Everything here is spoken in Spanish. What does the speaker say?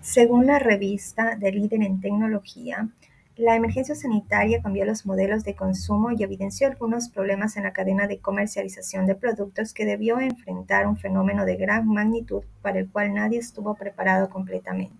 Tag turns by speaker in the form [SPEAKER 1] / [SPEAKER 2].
[SPEAKER 1] Según la revista de Líder en Tecnología, la emergencia sanitaria cambió los modelos de consumo y evidenció algunos problemas en la cadena de comercialización de productos que debió enfrentar un fenómeno de gran magnitud para el cual nadie estuvo preparado completamente.